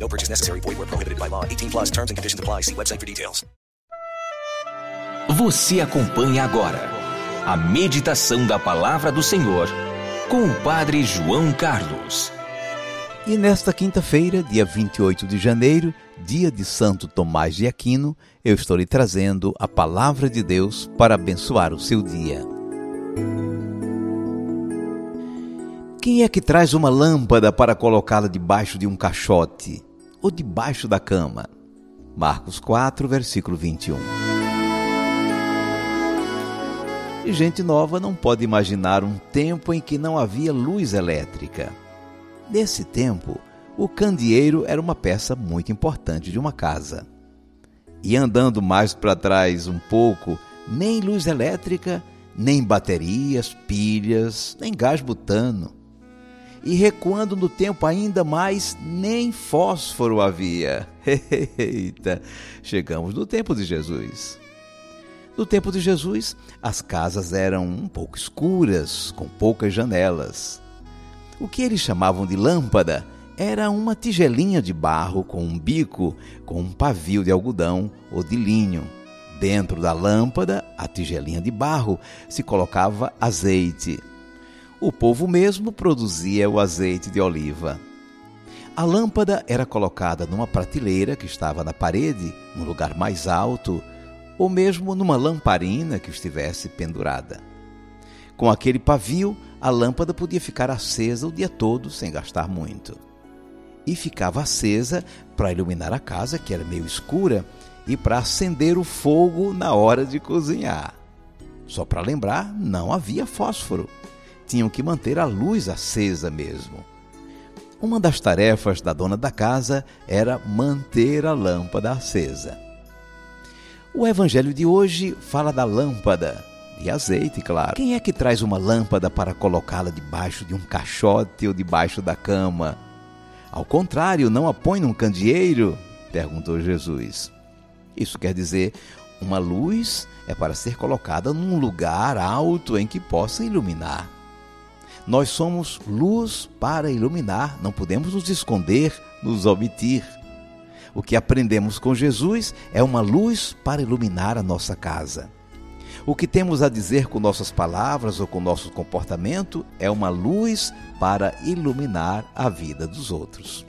No purchase necessary. Void where prohibited by law. 18 plus terms and conditions apply. See website for details. Você acompanha agora a meditação da palavra do Senhor com o Padre João Carlos. E nesta quinta-feira, dia 28 de janeiro, dia de Santo Tomás de Aquino, eu estou lhe trazendo a palavra de Deus para abençoar o seu dia. Quem é que traz uma lâmpada para colocá-la debaixo de um caixote ou debaixo da cama? Marcos 4, versículo 21. E gente nova não pode imaginar um tempo em que não havia luz elétrica. Nesse tempo, o candeeiro era uma peça muito importante de uma casa. E andando mais para trás um pouco, nem luz elétrica, nem baterias, pilhas, nem gás butano. E recuando no tempo ainda mais, nem fósforo havia. Eita, chegamos no tempo de Jesus. No tempo de Jesus, as casas eram um pouco escuras, com poucas janelas. O que eles chamavam de lâmpada era uma tigelinha de barro com um bico com um pavio de algodão ou de linho. Dentro da lâmpada, a tigelinha de barro, se colocava azeite. O povo mesmo produzia o azeite de oliva. A lâmpada era colocada numa prateleira que estava na parede, num lugar mais alto, ou mesmo numa lamparina que estivesse pendurada. Com aquele pavio, a lâmpada podia ficar acesa o dia todo sem gastar muito. E ficava acesa para iluminar a casa, que era meio escura, e para acender o fogo na hora de cozinhar. Só para lembrar, não havia fósforo. Tinham que manter a luz acesa mesmo. Uma das tarefas da dona da casa era manter a lâmpada acesa. O evangelho de hoje fala da lâmpada, e azeite, claro. Quem é que traz uma lâmpada para colocá-la debaixo de um caixote ou debaixo da cama? Ao contrário, não a põe num candeeiro? perguntou Jesus. Isso quer dizer, uma luz é para ser colocada num lugar alto em que possa iluminar. Nós somos luz para iluminar, não podemos nos esconder, nos omitir. O que aprendemos com Jesus é uma luz para iluminar a nossa casa. O que temos a dizer com nossas palavras ou com nosso comportamento é uma luz para iluminar a vida dos outros.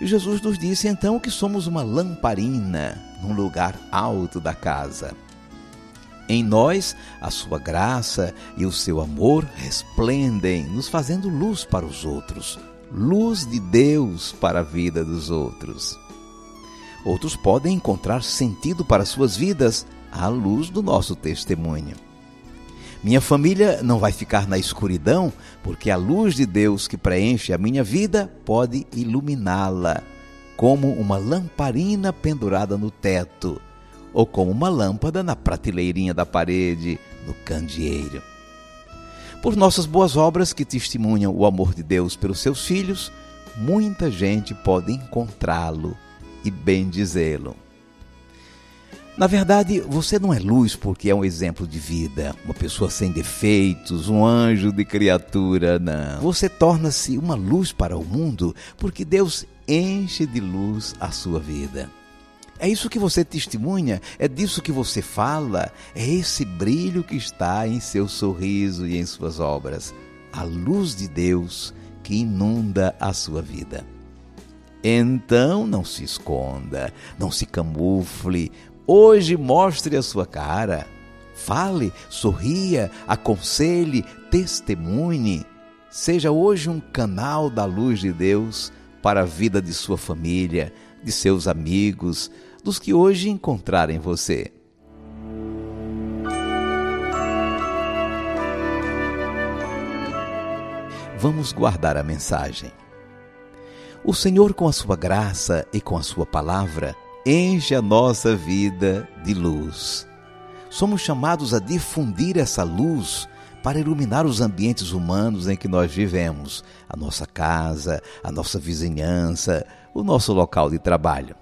E Jesus nos disse então que somos uma lamparina num lugar alto da casa. Em nós, a sua graça e o seu amor resplendem, nos fazendo luz para os outros, luz de Deus para a vida dos outros. Outros podem encontrar sentido para suas vidas à luz do nosso testemunho. Minha família não vai ficar na escuridão, porque a luz de Deus que preenche a minha vida pode iluminá-la, como uma lamparina pendurada no teto, ou como uma lâmpada na prateleirinha da parede, no candeeiro. Por nossas boas obras que testemunham o amor de Deus pelos seus filhos, muita gente pode encontrá-lo e bendizê-lo. Na verdade, você não é luz porque é um exemplo de vida, uma pessoa sem defeitos, um anjo de criatura, não. Você torna-se uma luz para o mundo porque Deus enche de luz a sua vida. É isso que você testemunha, é disso que você fala, é esse brilho que está em seu sorriso e em suas obras. A luz de Deus que inunda a sua vida. Então não se esconda, não se camufle, Hoje mostre a sua cara. Fale, sorria, aconselhe, testemunhe. Seja hoje um canal da luz de Deus para a vida de sua família, de seus amigos, dos que hoje encontrarem você. Vamos guardar a mensagem. O Senhor, com a sua graça e com a sua palavra, enche a nossa vida de luz. Somos chamados a difundir essa luz para iluminar os ambientes humanos em que nós vivemos, a nossa casa, a nossa vizinhança, o nosso local de trabalho.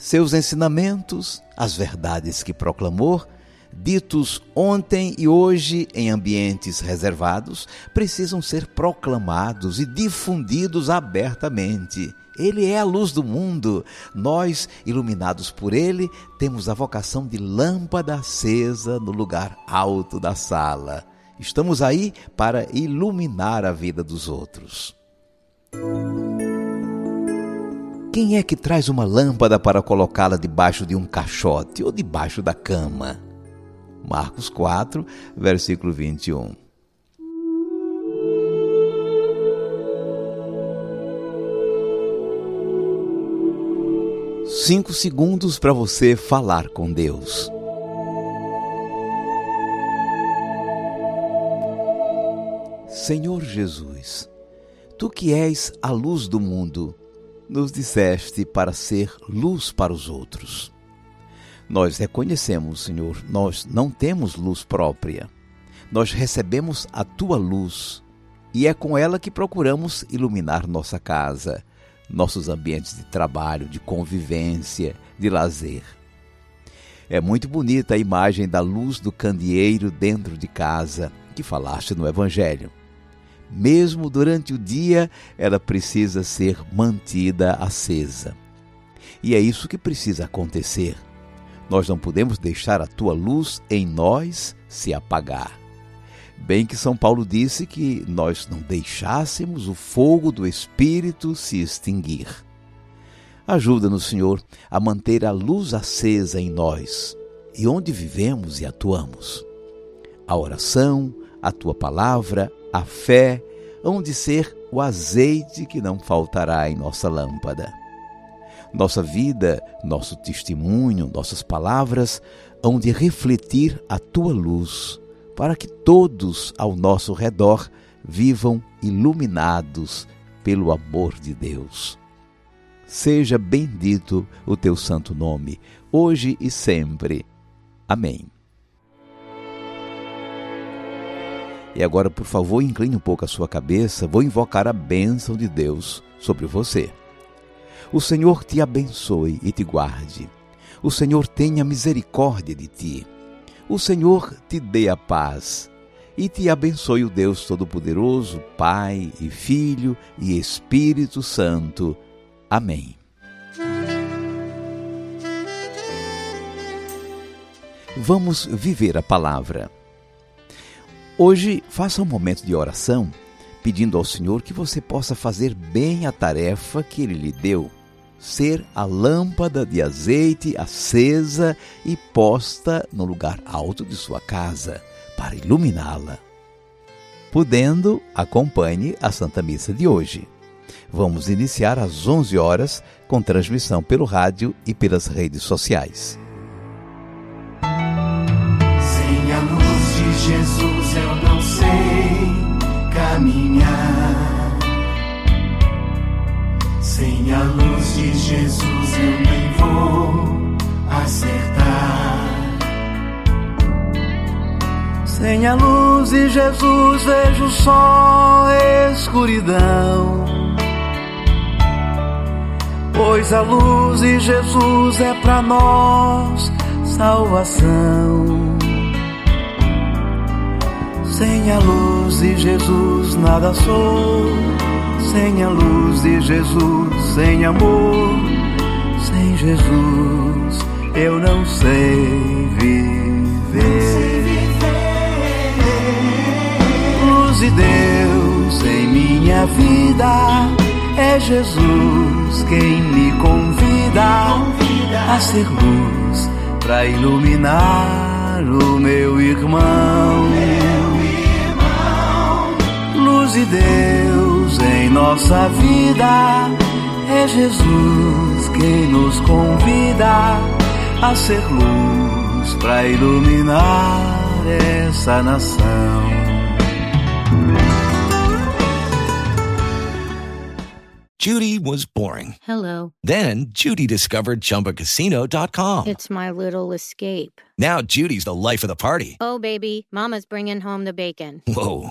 Seus ensinamentos, as verdades que proclamou, ditos ontem e hoje em ambientes reservados, precisam ser proclamados e difundidos abertamente. Ele é a luz do mundo. Nós, iluminados por ele, temos a vocação de lâmpada acesa no lugar alto da sala. Estamos aí para iluminar a vida dos outros. Quem é que traz uma lâmpada para colocá-la debaixo de um caixote ou debaixo da cama? Marcos 4, versículo 21. Cinco segundos para você falar com Deus. Senhor Jesus, tu que és a luz do mundo, nos disseste para ser luz para os outros. Nós reconhecemos, Senhor, nós não temos luz própria. Nós recebemos a tua luz e é com ela que procuramos iluminar nossa casa, nossos ambientes de trabalho, de convivência, de lazer. É muito bonita a imagem da luz do candeeiro dentro de casa que falaste no Evangelho. Mesmo durante o dia, ela precisa ser mantida acesa. E é isso que precisa acontecer nós não podemos deixar a tua luz em nós se apagar. Bem que São Paulo disse que nós não deixássemos o fogo do Espírito se extinguir. Ajuda-nos, Senhor, a manter a luz acesa em nós e onde vivemos e atuamos. A oração, a tua palavra, a fé, hão de ser o azeite que não faltará em nossa lâmpada. Nossa vida, nosso testemunho, nossas palavras hão de refletir a tua luz, para que todos ao nosso redor vivam iluminados pelo amor de Deus. Seja bendito o teu santo nome, hoje e sempre. Amém. E agora, por favor, incline um pouco a sua cabeça, vou invocar a bênção de Deus sobre você. O Senhor te abençoe e te guarde. O Senhor tenha misericórdia de ti. O Senhor te dê a paz e te abençoe o Deus Todo-Poderoso, Pai e Filho e Espírito Santo. Amém. Vamos viver a palavra. Hoje, faça um momento de oração, pedindo ao Senhor que você possa fazer bem a tarefa que Ele lhe deu ser a lâmpada de azeite acesa e posta no lugar alto de sua casa, para iluminá-la. Podendo, acompanhe a Santa Missa de hoje. Vamos iniciar às 11 horas com transmissão pelo rádio e pelas redes sociais. Sem a luz de Jesus Sem a luz de Jesus eu nem vou acertar. Sem a luz de Jesus vejo só escuridão. Pois a luz de Jesus é para nós salvação. Sem a luz de Jesus nada sou sem a luz de Jesus, sem amor, sem Jesus, eu não sei viver. Luz de Deus em minha vida, é Jesus quem me convida a ser luz para iluminar o meu irmão. Luz de Deus em nossa vida. É Jesus quem nos convida a ser luz para iluminar essa nação. Judy was boring. Hello. Then Judy discovered ChumbaCasino.com. It's my little escape. Now Judy's the life of the party. Oh, baby, Mama's bringing home the bacon. Whoa,